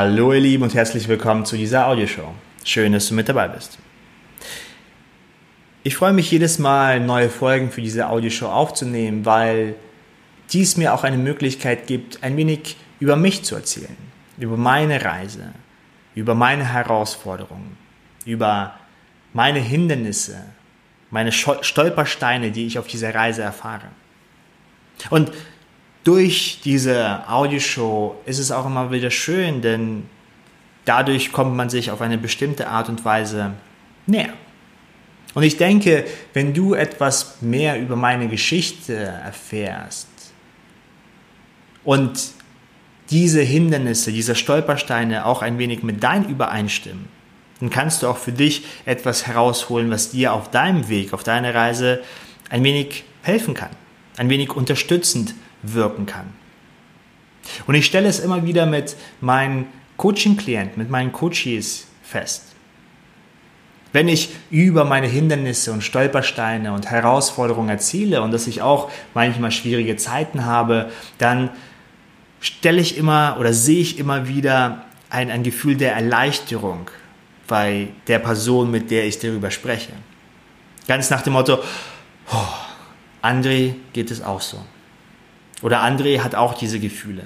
Hallo ihr Lieben und herzlich willkommen zu dieser Audioshow. Schön, dass du mit dabei bist. Ich freue mich jedes Mal, neue Folgen für diese Audioshow aufzunehmen, weil dies mir auch eine Möglichkeit gibt, ein wenig über mich zu erzählen, über meine Reise, über meine Herausforderungen, über meine Hindernisse, meine Stolpersteine, die ich auf dieser Reise erfahre. Und durch diese Audioshow ist es auch immer wieder schön, denn dadurch kommt man sich auf eine bestimmte Art und Weise näher. Und ich denke, wenn du etwas mehr über meine Geschichte erfährst und diese Hindernisse, diese Stolpersteine auch ein wenig mit deinen übereinstimmen, dann kannst du auch für dich etwas herausholen, was dir auf deinem Weg, auf deiner Reise ein wenig helfen kann, ein wenig unterstützend wirken kann. Und ich stelle es immer wieder mit meinen Coaching-Klienten, mit meinen Coaches fest. Wenn ich über meine Hindernisse und Stolpersteine und Herausforderungen erzähle und dass ich auch manchmal schwierige Zeiten habe, dann stelle ich immer oder sehe ich immer wieder ein, ein Gefühl der Erleichterung bei der Person, mit der ich darüber spreche. Ganz nach dem Motto, oh, André geht es auch so. Oder André hat auch diese Gefühle.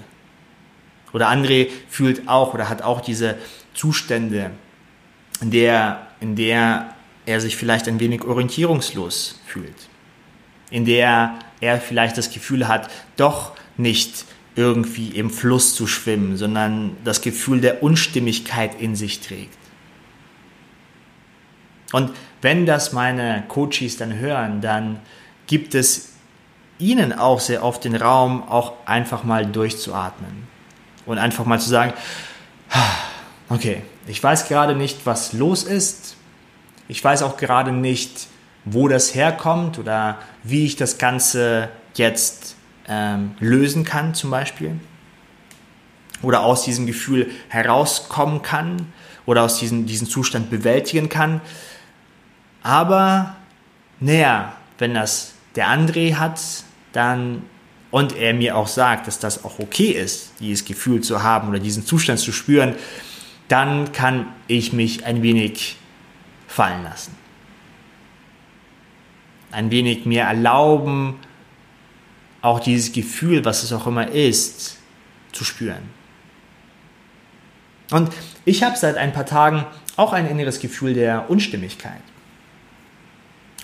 Oder André fühlt auch oder hat auch diese Zustände, in der, in der er sich vielleicht ein wenig orientierungslos fühlt. In der er vielleicht das Gefühl hat, doch nicht irgendwie im Fluss zu schwimmen, sondern das Gefühl der Unstimmigkeit in sich trägt. Und wenn das meine Coaches dann hören, dann gibt es ihnen auch sehr oft den Raum, auch einfach mal durchzuatmen. Und einfach mal zu sagen, okay, ich weiß gerade nicht, was los ist. Ich weiß auch gerade nicht, wo das herkommt oder wie ich das Ganze jetzt ähm, lösen kann zum Beispiel. Oder aus diesem Gefühl herauskommen kann oder aus diesem, diesem Zustand bewältigen kann. Aber naja, wenn das der André hat, dann und er mir auch sagt, dass das auch okay ist, dieses Gefühl zu haben oder diesen Zustand zu spüren, dann kann ich mich ein wenig fallen lassen. Ein wenig mir erlauben, auch dieses Gefühl, was es auch immer ist, zu spüren. Und ich habe seit ein paar Tagen auch ein inneres Gefühl der Unstimmigkeit.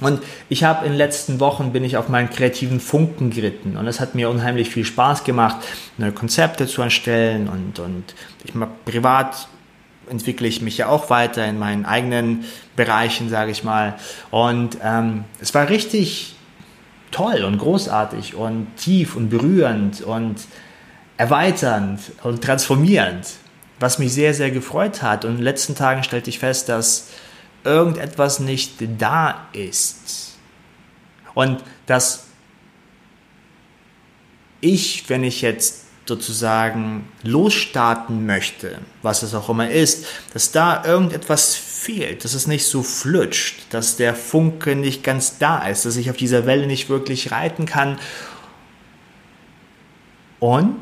Und ich habe in den letzten Wochen bin ich auf meinen kreativen Funken geritten und es hat mir unheimlich viel Spaß gemacht, neue Konzepte zu erstellen und, und ich mag privat entwickle ich mich ja auch weiter in meinen eigenen Bereichen, sage ich mal. Und ähm, es war richtig toll und großartig und tief und berührend und erweiternd und transformierend, was mich sehr, sehr gefreut hat. Und in den letzten Tagen stellte ich fest, dass irgendetwas nicht da ist. Und dass ich, wenn ich jetzt sozusagen losstarten möchte, was es auch immer ist, dass da irgendetwas fehlt, dass es nicht so flutscht, dass der Funke nicht ganz da ist, dass ich auf dieser Welle nicht wirklich reiten kann. Und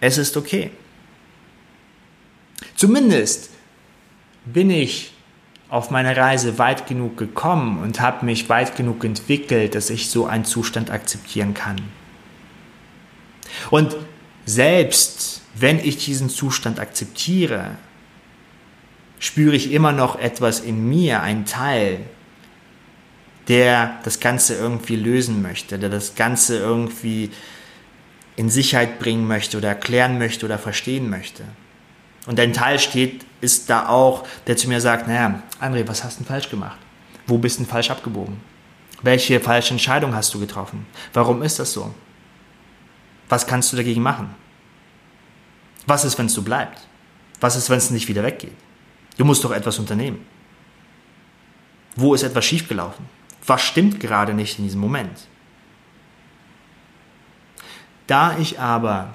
es ist okay. Zumindest bin ich auf meiner Reise weit genug gekommen und habe mich weit genug entwickelt, dass ich so einen Zustand akzeptieren kann. Und selbst wenn ich diesen Zustand akzeptiere, spüre ich immer noch etwas in mir, einen Teil, der das Ganze irgendwie lösen möchte, der das Ganze irgendwie in Sicherheit bringen möchte oder erklären möchte oder verstehen möchte. Und ein Teil steht, ist da auch, der zu mir sagt, naja, André, was hast du denn falsch gemacht? Wo bist du denn falsch abgebogen? Welche falsche Entscheidung hast du getroffen? Warum ist das so? Was kannst du dagegen machen? Was ist, wenn es so bleibt? Was ist, wenn es nicht wieder weggeht? Du musst doch etwas unternehmen. Wo ist etwas schiefgelaufen? Was stimmt gerade nicht in diesem Moment? Da ich aber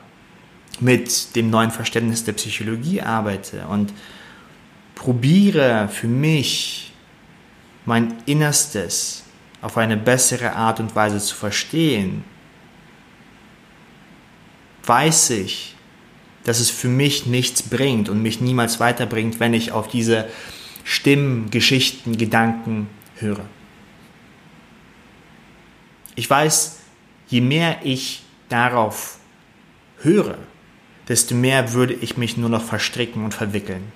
mit dem neuen Verständnis der Psychologie arbeite und probiere für mich mein Innerstes auf eine bessere Art und Weise zu verstehen, weiß ich, dass es für mich nichts bringt und mich niemals weiterbringt, wenn ich auf diese Stimmen, Geschichten, Gedanken höre. Ich weiß, je mehr ich darauf höre, desto mehr würde ich mich nur noch verstricken und verwickeln.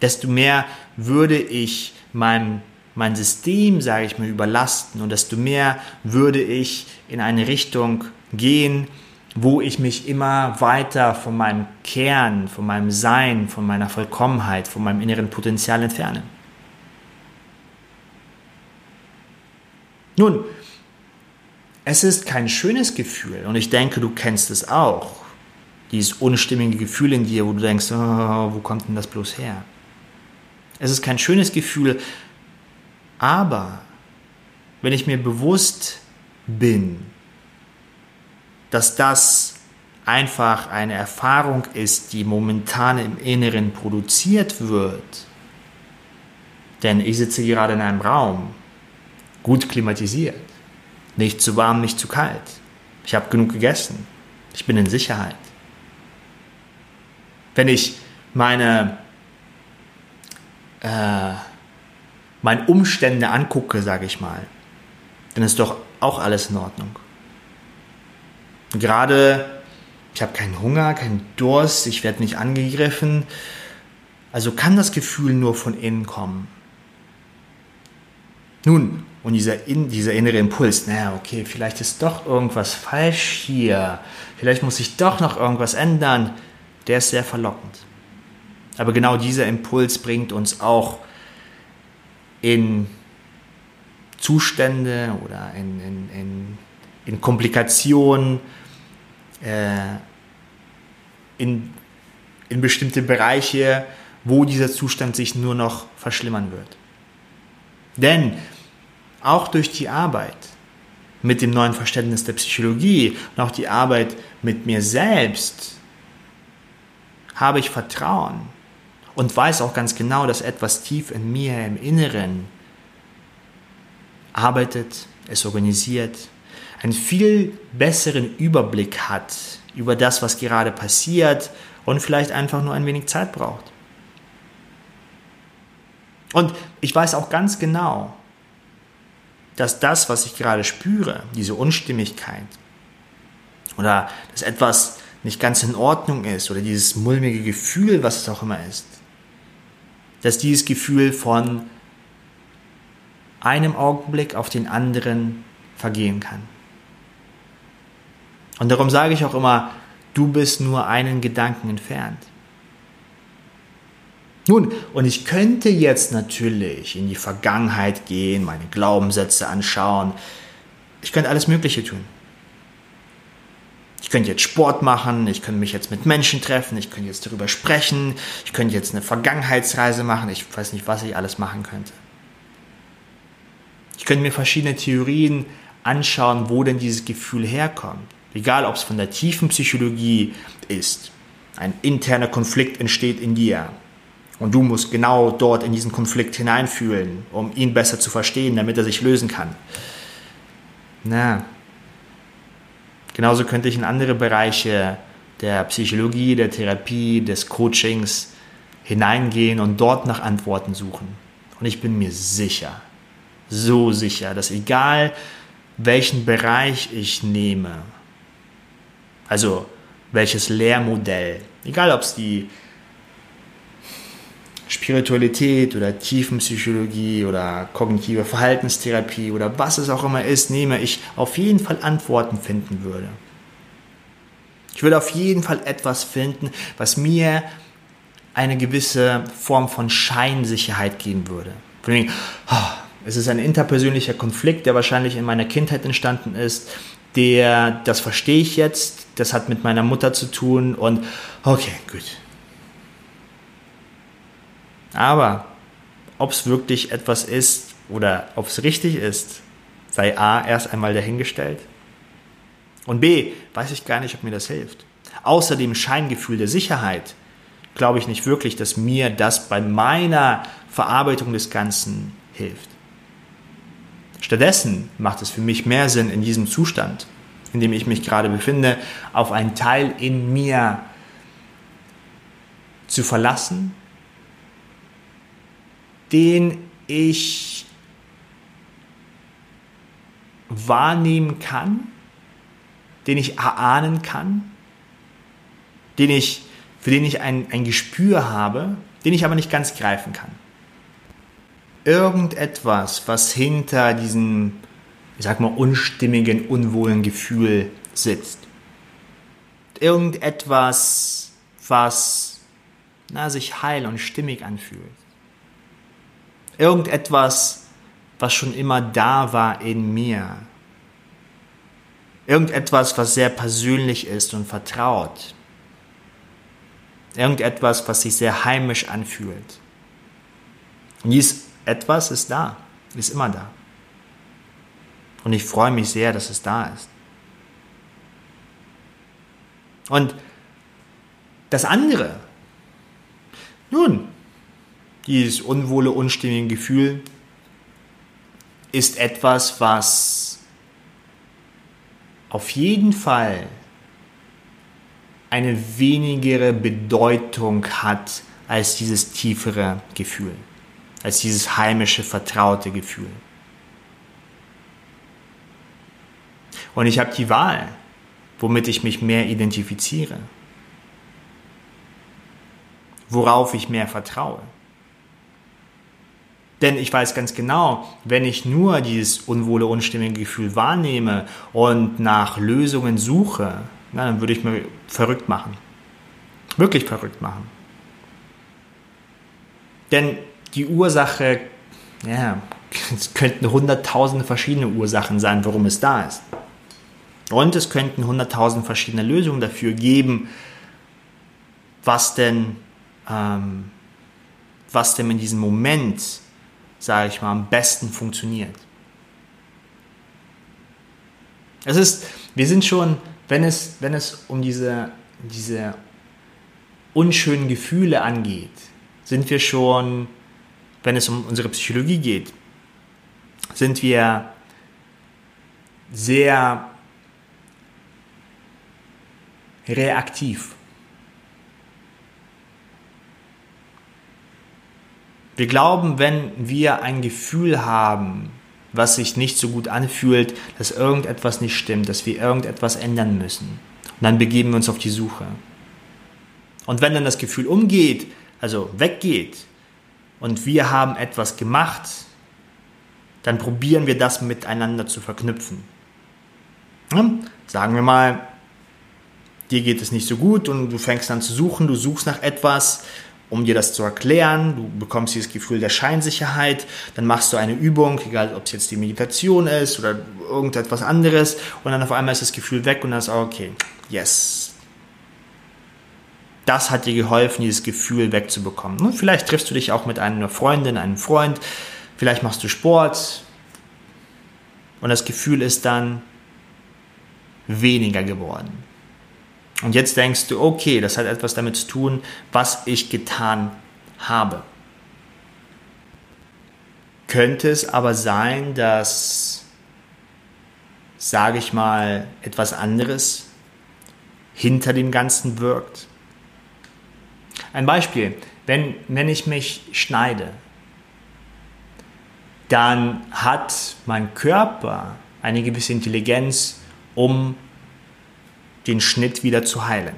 Desto mehr würde ich mein, mein System, sage ich mal, überlasten und desto mehr würde ich in eine Richtung gehen, wo ich mich immer weiter von meinem Kern, von meinem Sein, von meiner Vollkommenheit, von meinem inneren Potenzial entferne. Nun, es ist kein schönes Gefühl und ich denke, du kennst es auch. Dieses unstimmige Gefühl in dir, wo du denkst, oh, wo kommt denn das bloß her? Es ist kein schönes Gefühl, aber wenn ich mir bewusst bin, dass das einfach eine Erfahrung ist, die momentan im Inneren produziert wird, denn ich sitze gerade in einem Raum, gut klimatisiert, nicht zu warm, nicht zu kalt. Ich habe genug gegessen. Ich bin in Sicherheit. Wenn ich meine, äh, meine Umstände angucke, sage ich mal, dann ist doch auch alles in Ordnung. Gerade, ich habe keinen Hunger, keinen Durst, ich werde nicht angegriffen. Also kann das Gefühl nur von innen kommen. Nun, und dieser, in, dieser innere Impuls, naja, okay, vielleicht ist doch irgendwas falsch hier, vielleicht muss ich doch noch irgendwas ändern, der ist sehr verlockend. Aber genau dieser Impuls bringt uns auch in Zustände oder in, in, in, in Komplikationen, äh, in, in bestimmte Bereiche, wo dieser Zustand sich nur noch verschlimmern wird. Denn auch durch die Arbeit mit dem neuen Verständnis der Psychologie und auch die Arbeit mit mir selbst habe ich Vertrauen und weiß auch ganz genau, dass etwas tief in mir im Inneren arbeitet, es organisiert, einen viel besseren Überblick hat über das, was gerade passiert und vielleicht einfach nur ein wenig Zeit braucht. Und ich weiß auch ganz genau, dass das, was ich gerade spüre, diese Unstimmigkeit oder dass etwas nicht ganz in Ordnung ist oder dieses mulmige Gefühl, was es auch immer ist, dass dieses Gefühl von einem Augenblick auf den anderen vergehen kann. Und darum sage ich auch immer, du bist nur einen Gedanken entfernt. Nun, und ich könnte jetzt natürlich in die Vergangenheit gehen, meine Glaubenssätze anschauen. Ich könnte alles Mögliche tun. Ich könnte jetzt Sport machen, ich könnte mich jetzt mit Menschen treffen, ich könnte jetzt darüber sprechen, ich könnte jetzt eine Vergangenheitsreise machen, ich weiß nicht, was ich alles machen könnte. Ich könnte mir verschiedene Theorien anschauen, wo denn dieses Gefühl herkommt. Egal, ob es von der tiefen Psychologie ist. Ein interner Konflikt entsteht in dir. Und du musst genau dort in diesen Konflikt hineinfühlen, um ihn besser zu verstehen, damit er sich lösen kann. Na, genauso könnte ich in andere Bereiche der Psychologie, der Therapie, des Coachings hineingehen und dort nach Antworten suchen. Und ich bin mir sicher, so sicher, dass egal welchen Bereich ich nehme, also welches Lehrmodell, egal ob es die Spiritualität oder Tiefenpsychologie oder kognitive Verhaltenstherapie oder was es auch immer ist, nehme, ich auf jeden Fall Antworten finden würde. Ich würde auf jeden Fall etwas finden, was mir eine gewisse Form von Scheinsicherheit geben würde. Es ist ein interpersönlicher Konflikt, der wahrscheinlich in meiner Kindheit entstanden ist der, das verstehe ich jetzt, das hat mit meiner Mutter zu tun und okay, gut. Aber ob es wirklich etwas ist oder ob es richtig ist, sei A erst einmal dahingestellt. Und B, weiß ich gar nicht, ob mir das hilft. Außer dem Scheingefühl der Sicherheit glaube ich nicht wirklich, dass mir das bei meiner Verarbeitung des Ganzen hilft. Stattdessen macht es für mich mehr Sinn, in diesem Zustand in dem ich mich gerade befinde, auf einen Teil in mir zu verlassen, den ich wahrnehmen kann, den ich erahnen kann, den ich, für den ich ein, ein Gespür habe, den ich aber nicht ganz greifen kann. Irgendetwas, was hinter diesem, ich sag mal, unstimmigen, unwohlen Gefühl sitzt. Irgendetwas, was na, sich heil und stimmig anfühlt. Irgendetwas, was schon immer da war in mir. Irgendetwas, was sehr persönlich ist und vertraut. Irgendetwas, was sich sehr heimisch anfühlt. Und dies etwas ist da, ist immer da. Und ich freue mich sehr, dass es da ist. Und das andere, nun, dieses unwohle, unstimmige Gefühl ist etwas, was auf jeden Fall eine wenigere Bedeutung hat als dieses tiefere Gefühl, als dieses heimische, vertraute Gefühl. Und ich habe die Wahl, womit ich mich mehr identifiziere, worauf ich mehr vertraue. Denn ich weiß ganz genau, wenn ich nur dieses unwohle, unstimmige Gefühl wahrnehme und nach Lösungen suche, na, dann würde ich mir verrückt machen. Wirklich verrückt machen. Denn die Ursache, ja, es könnten hunderttausende verschiedene Ursachen sein, warum es da ist. Und es könnten hunderttausend verschiedene Lösungen dafür geben, was denn, ähm, was denn in diesem Moment sage ich mal, am besten funktioniert. Es ist, wir sind schon, wenn es, wenn es um diese, diese unschönen Gefühle angeht, sind wir schon, wenn es um unsere Psychologie geht, sind wir sehr reaktiv. Wir glauben, wenn wir ein Gefühl haben, was sich nicht so gut anfühlt, dass irgendetwas nicht stimmt, dass wir irgendetwas ändern müssen. Und dann begeben wir uns auf die Suche. Und wenn dann das Gefühl umgeht, also weggeht, und wir haben etwas gemacht, dann probieren wir das miteinander zu verknüpfen. Sagen wir mal, dir geht es nicht so gut und du fängst an zu suchen, du suchst nach etwas, um dir das zu erklären. Du bekommst dieses Gefühl der Scheinsicherheit. Dann machst du eine Übung, egal ob es jetzt die Meditation ist oder irgendetwas anderes. Und dann auf einmal ist das Gefühl weg und dann ist auch okay, yes. Das hat dir geholfen, dieses Gefühl wegzubekommen. Und vielleicht triffst du dich auch mit einer Freundin, einem Freund. Vielleicht machst du Sport. Und das Gefühl ist dann weniger geworden. Und jetzt denkst du, okay, das hat etwas damit zu tun, was ich getan habe. Könnte es aber sein, dass, sage ich mal, etwas anderes hinter dem Ganzen wirkt? Ein Beispiel, wenn, wenn ich mich schneide, dann hat mein Körper eine gewisse Intelligenz, um den Schnitt wieder zu heilen.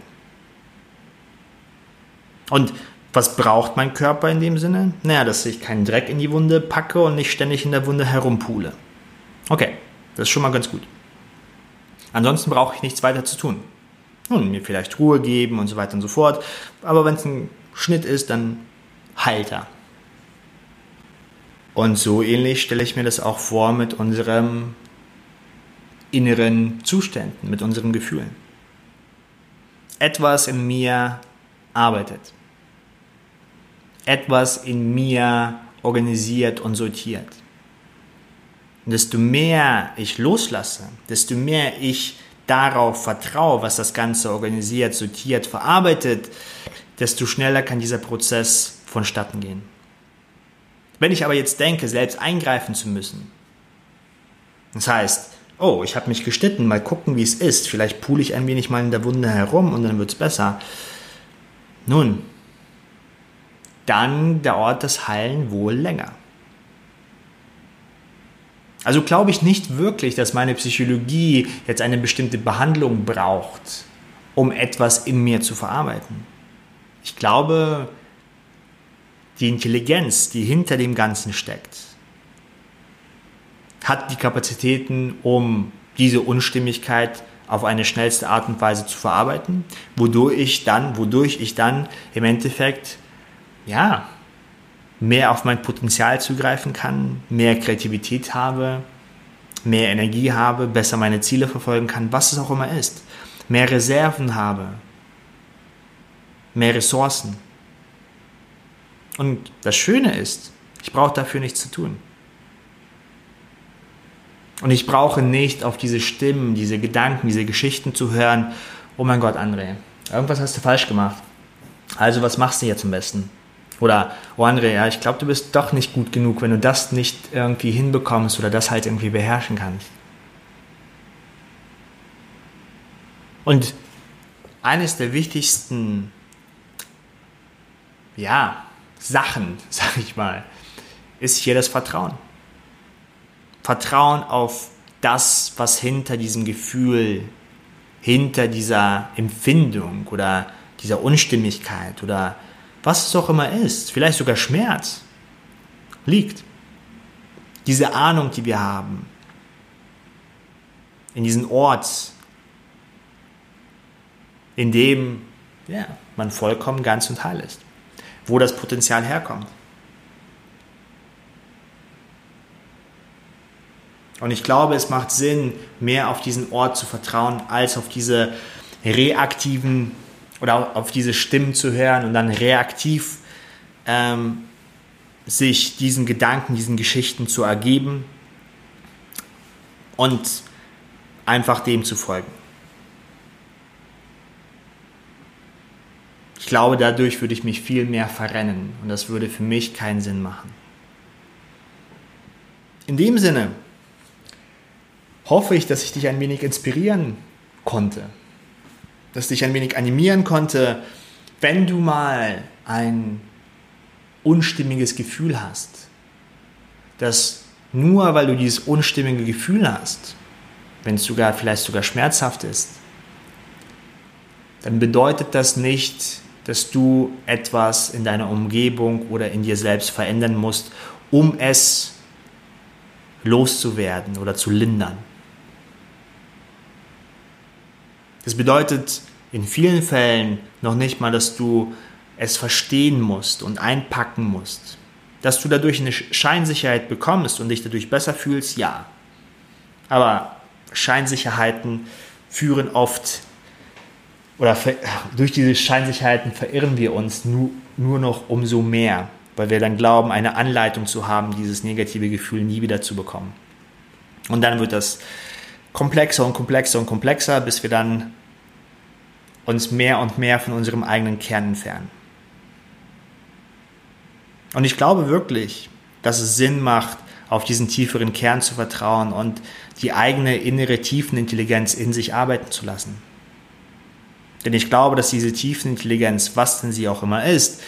Und was braucht mein Körper in dem Sinne? Naja, dass ich keinen Dreck in die Wunde packe und nicht ständig in der Wunde herumpule. Okay, das ist schon mal ganz gut. Ansonsten brauche ich nichts weiter zu tun. Nun, mir vielleicht Ruhe geben und so weiter und so fort. Aber wenn es ein Schnitt ist, dann heilt er. Und so ähnlich stelle ich mir das auch vor mit unserem inneren Zuständen, mit unseren Gefühlen etwas in mir arbeitet. Etwas in mir organisiert und sortiert. Und desto mehr ich loslasse, desto mehr ich darauf vertraue, was das Ganze organisiert, sortiert, verarbeitet, desto schneller kann dieser Prozess vonstatten gehen. Wenn ich aber jetzt denke, selbst eingreifen zu müssen, das heißt, oh, ich habe mich geschnitten, mal gucken, wie es ist. Vielleicht pule ich ein wenig mal in der Wunde herum und dann wird es besser. Nun, dann dauert das Heilen wohl länger. Also glaube ich nicht wirklich, dass meine Psychologie jetzt eine bestimmte Behandlung braucht, um etwas in mir zu verarbeiten. Ich glaube, die Intelligenz, die hinter dem Ganzen steckt, hat die Kapazitäten, um diese Unstimmigkeit auf eine schnellste Art und Weise zu verarbeiten, wodurch ich dann, wodurch ich dann im Endeffekt ja mehr auf mein Potenzial zugreifen kann, mehr Kreativität habe, mehr Energie habe, besser meine Ziele verfolgen kann, was es auch immer ist, mehr Reserven habe, mehr Ressourcen. Und das Schöne ist, ich brauche dafür nichts zu tun. Und ich brauche nicht auf diese Stimmen, diese Gedanken, diese Geschichten zu hören, oh mein Gott, André, irgendwas hast du falsch gemacht. Also was machst du jetzt am besten? Oder, oh André, ja, ich glaube, du bist doch nicht gut genug, wenn du das nicht irgendwie hinbekommst oder das halt irgendwie beherrschen kannst. Und eines der wichtigsten, ja, Sachen, sag ich mal, ist hier das Vertrauen. Vertrauen auf das, was hinter diesem Gefühl, hinter dieser Empfindung oder dieser Unstimmigkeit oder was es auch immer ist, vielleicht sogar Schmerz, liegt. Diese Ahnung, die wir haben, in diesen Ort, in dem ja, man vollkommen ganz und heil ist, wo das Potenzial herkommt. Und ich glaube, es macht Sinn, mehr auf diesen Ort zu vertrauen, als auf diese reaktiven oder auf diese Stimmen zu hören und dann reaktiv ähm, sich diesen Gedanken, diesen Geschichten zu ergeben und einfach dem zu folgen. Ich glaube, dadurch würde ich mich viel mehr verrennen und das würde für mich keinen Sinn machen. In dem Sinne hoffe ich, dass ich dich ein wenig inspirieren konnte, dass dich ein wenig animieren konnte, wenn du mal ein unstimmiges Gefühl hast, dass nur weil du dieses unstimmige Gefühl hast, wenn es sogar vielleicht sogar schmerzhaft ist, dann bedeutet das nicht, dass du etwas in deiner Umgebung oder in dir selbst verändern musst, um es loszuwerden oder zu lindern. Das bedeutet in vielen Fällen noch nicht mal, dass du es verstehen musst und einpacken musst. Dass du dadurch eine Scheinsicherheit bekommst und dich dadurch besser fühlst, ja. Aber Scheinsicherheiten führen oft oder durch diese Scheinsicherheiten verirren wir uns nur, nur noch umso mehr, weil wir dann glauben, eine Anleitung zu haben, dieses negative Gefühl nie wieder zu bekommen. Und dann wird das komplexer und komplexer und komplexer, bis wir dann uns mehr und mehr von unserem eigenen Kern entfernen. Und ich glaube wirklich, dass es Sinn macht, auf diesen tieferen Kern zu vertrauen und die eigene innere Tiefenintelligenz in sich arbeiten zu lassen. Denn ich glaube, dass diese Tiefenintelligenz, was denn sie auch immer ist,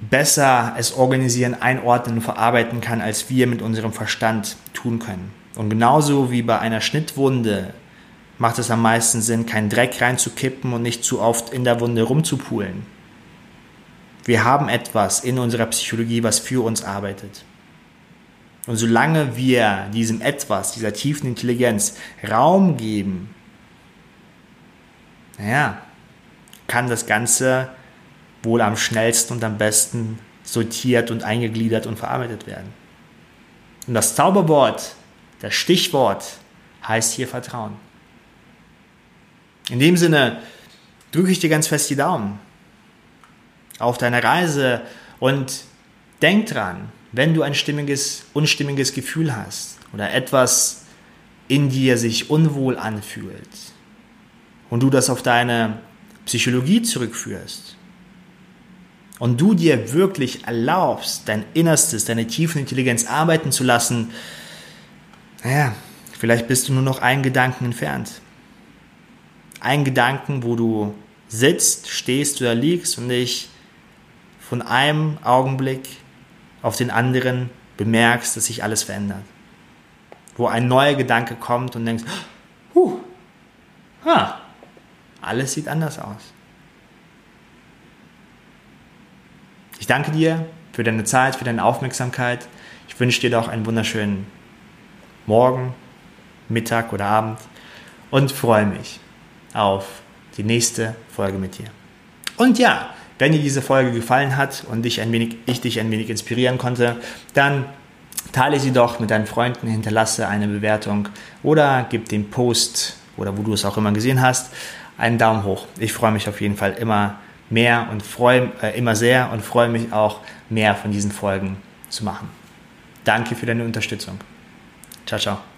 besser es organisieren, einordnen und verarbeiten kann, als wir mit unserem Verstand tun können. Und genauso wie bei einer Schnittwunde macht es am meisten Sinn, keinen Dreck reinzukippen und nicht zu oft in der Wunde rumzupulen. Wir haben etwas in unserer Psychologie, was für uns arbeitet. Und solange wir diesem etwas, dieser tiefen Intelligenz Raum geben, naja, kann das Ganze wohl am schnellsten und am besten sortiert und eingegliedert und verarbeitet werden. Und das Zauberwort, das Stichwort heißt hier Vertrauen. In dem Sinne drücke ich dir ganz fest die Daumen auf deiner Reise und denk dran, wenn du ein stimmiges, unstimmiges Gefühl hast oder etwas in dir sich unwohl anfühlt und du das auf deine Psychologie zurückführst und du dir wirklich erlaubst, dein Innerstes, deine tiefen Intelligenz arbeiten zu lassen, naja, Vielleicht bist du nur noch einen Gedanken entfernt. Ein Gedanken, wo du sitzt, stehst oder liegst und dich von einem Augenblick auf den anderen bemerkst, dass sich alles verändert. Wo ein neuer Gedanke kommt und denkst, huh, ah, alles sieht anders aus. Ich danke dir für deine Zeit, für deine Aufmerksamkeit. Ich wünsche dir doch einen wunderschönen Morgen, Mittag oder Abend und freue mich auf die nächste Folge mit dir. Und ja, wenn dir diese Folge gefallen hat und dich ein wenig, ich dich ein wenig inspirieren konnte, dann teile sie doch mit deinen Freunden, hinterlasse eine Bewertung oder gib dem Post oder wo du es auch immer gesehen hast, einen Daumen hoch. Ich freue mich auf jeden Fall immer mehr und freue äh, immer sehr und freue mich auch mehr von diesen Folgen zu machen. Danke für deine Unterstützung. Ciao ciao.